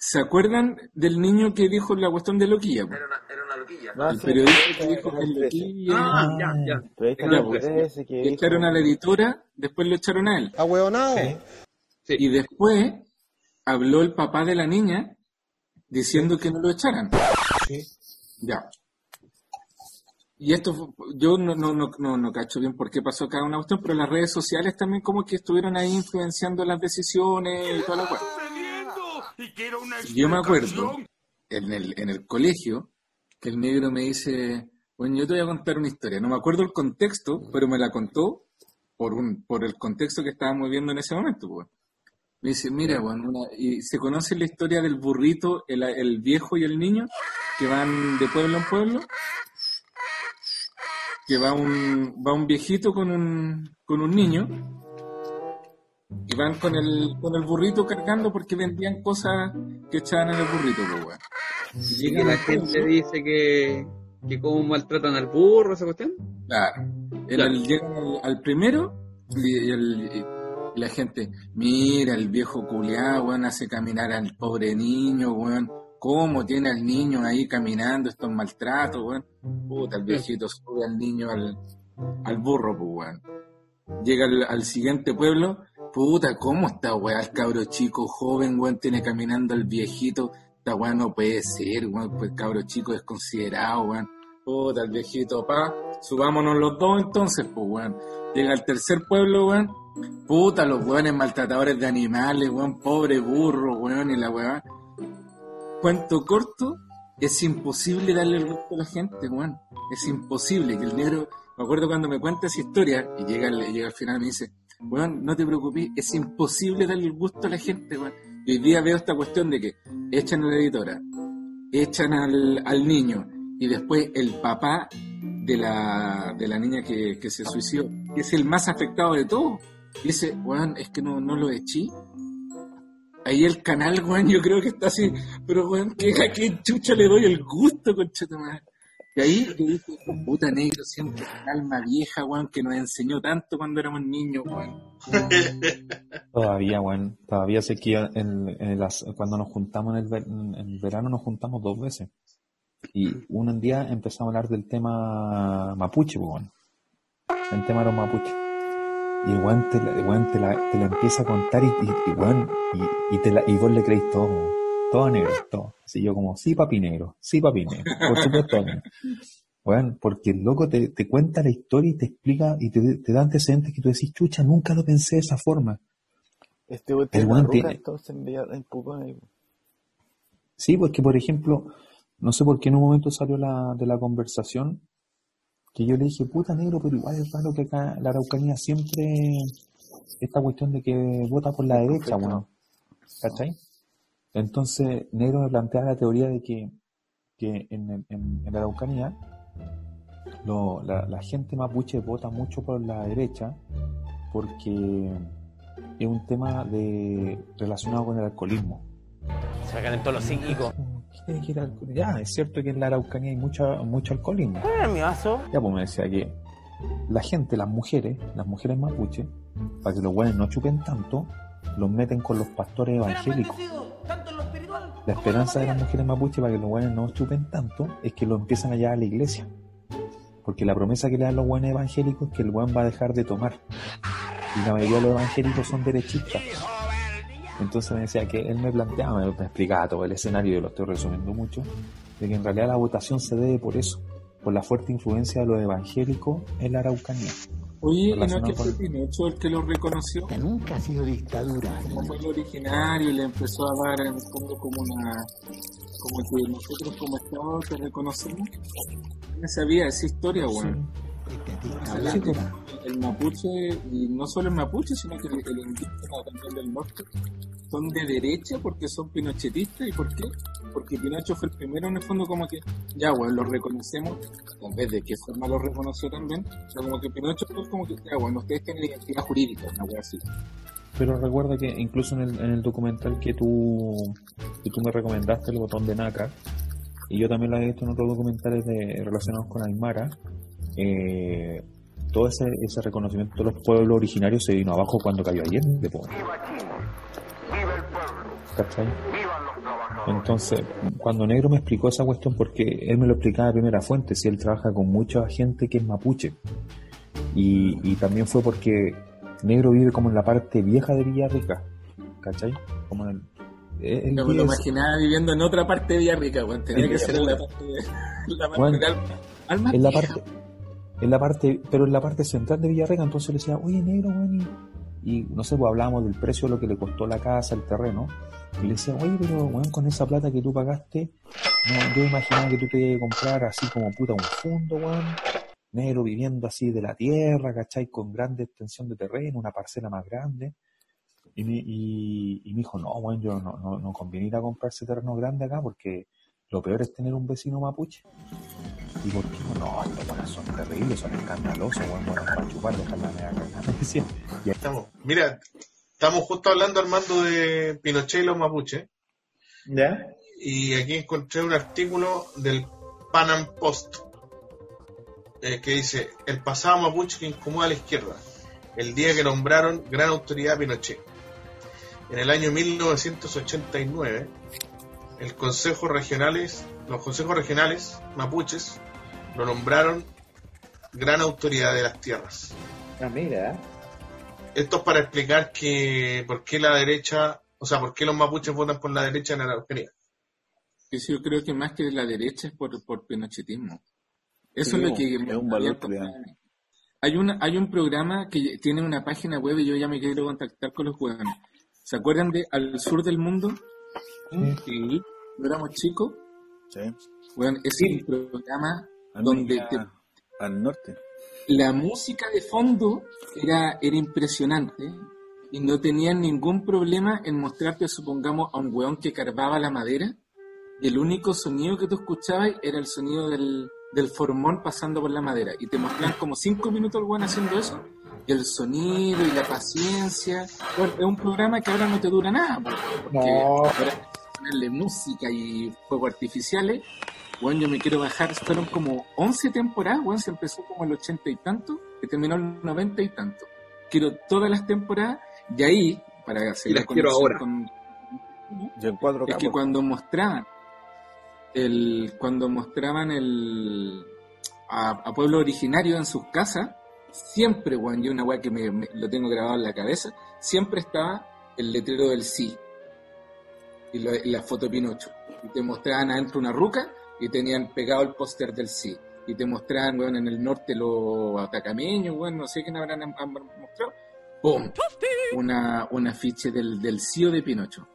¿Se acuerdan del niño que dijo la cuestión de loquilla? Era una, era una loquilla. Ah, el sí, periodista sí, que dijo sí, que es sí. loquilla. Ah, ya, ya. El pues, ese que Le dijo- echaron a la editora, después lo echaron a él. ¿A huevonao? Sí. Y después habló el papá de la niña diciendo que no lo echaran. Ya. Y esto, fue- yo no, no, no, no, no cacho bien por qué pasó cada una cuestión, pero las redes sociales también como que estuvieron ahí influenciando las decisiones y toda la cual. Yo me acuerdo en el, en el colegio que el negro me dice, bueno, yo te voy a contar una historia. No me acuerdo el contexto, pero me la contó por un, por el contexto que estábamos viendo en ese momento, pues. Me dice, mira, bueno, una- y se conoce la historia del burrito, el, el viejo y el niño, que van de pueblo en pueblo, que va un, va un viejito con un, con un niño, y van con el, con el burrito cargando porque vendían cosas que echaban en el burrito, pues, weón. Y la gente dice que, que cómo maltratan al burro, esa cuestión. Claro. El- llegan al, al primero y, el- y la gente, mira, el viejo culiado, weón, hace caminar al pobre niño, weón. ¿Cómo tiene al niño ahí caminando estos maltratos, weón? Puta, el viejito sube al niño al, al burro, pues, weón. Llega al, siguiente pueblo, puta, ¿cómo está, weón? El cabro chico, joven, weón, tiene caminando al viejito. Esta weón no puede ser, weón, pues el cabro chico desconsiderado, weón. Puta, el viejito, pa, subámonos los dos entonces, pues, weón. Llega al tercer pueblo, weón. Puta, los weones maltratadores de animales, weón, pobre burro, weón, y la weón. Cuento corto, es imposible darle el gusto a la gente, weón. Es imposible que el negro, me acuerdo cuando me cuenta esa historia, y llega, al- final y me dice, weón, no te preocupes, es imposible darle el gusto a la gente, weón. Y hoy día veo esta cuestión de que echan a la editora, echan al, al niño, y después el papá de la, de la niña que, que se suicidó, que es el más afectado de todos. Dice, weón, es que no, no lo eché. Ahí el canal, weón, yo creo que está así, pero weón, ¿qué, ¿a qué chucha le doy el gusto, concheta madre? Y ahí yo dije, puta negro, siempre un alma vieja, weón, que nos enseñó tanto cuando éramos niños, weón. Todavía, weón. Todavía sé que cuando nos juntamos en el, ver- en el verano nos juntamos dos veces. Y un día empezamos a hablar del tema mapuche, weón. El tema de los mapuches. Y el te, la- te, te la empieza a contar y, y, y, te la, y vos le creéis todo. Todo negro, todo. Así yo como, sí papi negro, sí papi negro, por supuesto negro. Weón, porque el loco te, te cuenta la historia y te explica y te, te da antecedentes que tú decís, chucha, nunca lo pensé de esa forma. Este El tiene entonces en ahí. Sí, porque por ejemplo, no sé por qué en un momento salió la, de la conversación que yo le dije, puta negro, pero igual es raro que acá la Araucanía siempre esta cuestión de que vota por la derecha, bueno, ¿cachai? Entonces, negro me plantea la teoría de que, que en, en- en la Araucanía lo- la, la gente mapuche vota mucho por la derecha porque es un tema de relacionado con el alcoholismo. Se me calentó los psíquicos. ¿Qué tiene que ir al- Ya, es cierto que en la Araucanía hay mucha, mucho alcoholismo. ¿Cuál mi vaso? Ya, pues me decía que la gente, las mujeres, las mujeres mapuche, para que los buenos no chupen tanto, los meten con los pastores evangélicos. La esperanza de las mujeres mapuche para que los buenos no chupen tanto es que lo empiezan a llevar a la iglesia. Porque la promesa que le dan los buenos evangélicos es que el buen va a dejar de tomar. Y la mayoría de los evangélicos son derechistas. Entonces me decía que él me planteaba, me explicaba todo el escenario, yo lo estoy resumiendo mucho, de que en realidad la votación se debe por eso, por la fuerte influencia de los evangélicos en la Araucanía. Oye, ¿y no que fue Pinocho el que lo reconoció? Que nunca ha sido dictadura. Como fue el originario y le empezó a dar en el fondo como una... como que nosotros como Estado te reconocemos. No sabía esa historia, weón. Sí, pues. El mapuche, y no solo el mapuche, sino que el, el indígena también del norte, son de derecha porque son pinochetistas. ¿Y por qué? Porque Pinocho fue el primero en el fondo como que, ya, bueno, lo reconocemos, en vez de qué forma lo reconoció también, pero como que Pinocho fue como que, ya, bueno, ustedes tienen identidad jurídica, una wea así. Pero recuerda que incluso en el, en el documental que tú, que tú me recomendaste, el botón de NACA, y yo también lo he visto en otros documentales de, relacionados con Aymara, eh, todo ese, ese reconocimiento de los pueblos originarios se vino abajo cuando cayó ayer de poder. ¿Cachai? Entonces, cuando Negro me explicó esa cuestión, porque él me lo explicaba de primera fuente, si él trabaja con mucha gente que es mapuche. Y, y también fue porque Negro vive como en la parte vieja de Villarrica, ¿cachai? Como en el, No me lo imaginaba viviendo en otra parte de Villarrica, weón. Tenía En que ser en la parte. La parte Bueno, Alma en la parte en la parte pero en la parte central de Villarreca entonces le decía oye negro weón y, no sé pues hablábamos del precio de lo que le costó la casa el terreno y le decía oye pero weón con esa plata que tú pagaste yo imaginaba que tú te ibas a comprar así como puta un fondo weón negro viviendo así de la tierra ¿cachai? con grande extensión de terreno una parcela más grande y me, y, me dijo no weón yo no, no, no conviene ir a comprar ese terreno grande acá porque lo peor es tener un vecino mapuche ¿Y no? Estos son terribles, son escandalosos, buenos para chupar, dejar la media cagada. Estamos, mira, estamos justo hablando, Armando, de Pinochet y los mapuches. ¿Ya? Y aquí encontré un artículo del Panam Post eh, que dice: El pasado mapuche que incomoda a la izquierda. El día que nombraron gran autoridad a Pinochet. En el año 1989, el Consejo Regionales, los consejos regionales mapuches lo nombraron gran autoridad de las tierras. Ah, mira. Esto es para explicar que por qué la derecha, o sea, por qué los mapuches votan por la derecha en Araucanía. Sí, sí, yo creo que más que de la derecha es por, por pinochetismo. Eso Sí, es lo que es un valor. Hay, una, hay un programa que tiene una página web y yo ya me quiero contactar con los huevones. ¿Se acuerdan de Al Sur del Mundo? Sí. ¿No éramos chicos? Sí. Bueno, es un programa donde a- te- al norte. la música de fondo era, era impresionante y no tenían ningún problema en mostrarte, supongamos, a un weón que carvaba la madera y el único sonido que tú escuchabas era el sonido del, del formón pasando por la madera y te mostraban como cinco minutos el weón haciendo eso y el sonido y la paciencia. Bueno, es un programa que ahora no te dura nada, po, porque No. ahora ponerle música y fuegos artificiales bueno, yo me quiero bajar, fueron como 11 temporadas, bueno, se empezó como el 80 y tanto, que terminó el 90 y tanto. Quiero todas las temporadas, y ahí, para hacer las la quiero conexión ahora. con- Y en cuatro es que cuando mostraban el, cuando mostraban el a, a pueblo originario en sus casas, siempre, bueno, yo una weá que me, me- lo tengo grabado en la cabeza, siempre estaba el letrero del sí y, lo- y la foto de Pinocho. Y te mostraban adentro una ruca y tenían pegado el póster del sí. Y te mostraban, weón, en el norte los atacameños, weón, no sé quién habrán mostrado. ¡Pum! Una, un afiche del, del sí o de Pinocho.